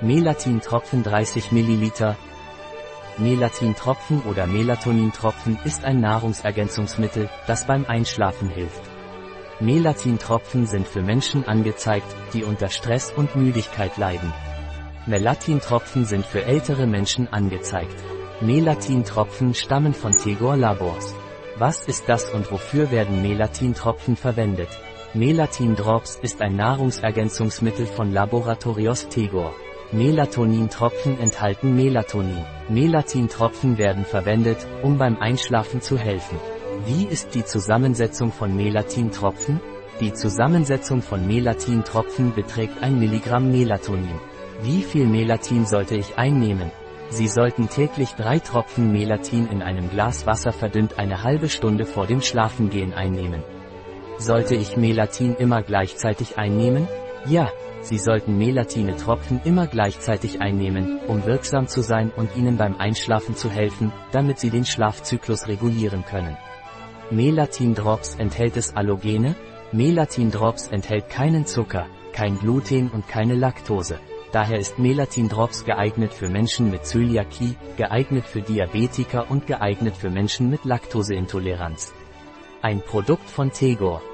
Melatintropfen 30 ml. Melatintropfen oder Melatonintropfen ist ein Nahrungsergänzungsmittel, das beim Einschlafen hilft. Melatintropfen sind für Menschen angezeigt, die unter Stress und Müdigkeit leiden. Melatintropfen sind für ältere Menschen angezeigt. Melatintropfen stammen von Tegor Labors. Was ist das und wofür werden Melatintropfen verwendet? Melatin Drops ist ein Nahrungsergänzungsmittel von Laboratorios Tegor. Melatonintropfen enthalten Melatonin. Melatintropfen werden verwendet, um beim Einschlafen zu helfen. Wie ist die Zusammensetzung von Melatintropfen? Die Zusammensetzung von Melatintropfen beträgt 1 Milligramm Melatonin. Wie viel Melatin sollte ich einnehmen? Sie sollten täglich drei Tropfen Melatin in einem Glas Wasser verdünnt eine halbe Stunde vor dem Schlafengehen einnehmen. Sollte ich Melatin immer gleichzeitig einnehmen? Ja, Sie sollten Melatine Tropfen immer gleichzeitig einnehmen, um wirksam zu sein und Ihnen beim Einschlafen zu helfen, damit Sie den Schlafzyklus regulieren können. Melatin Drops enthält es Allogene? Melatin Drops enthält keinen Zucker, kein Gluten und keine Laktose. Daher ist Melatin Drops geeignet für Menschen mit Zöliakie, geeignet für Diabetiker und geeignet für Menschen mit Laktoseintoleranz. Ein Produkt von Tegor,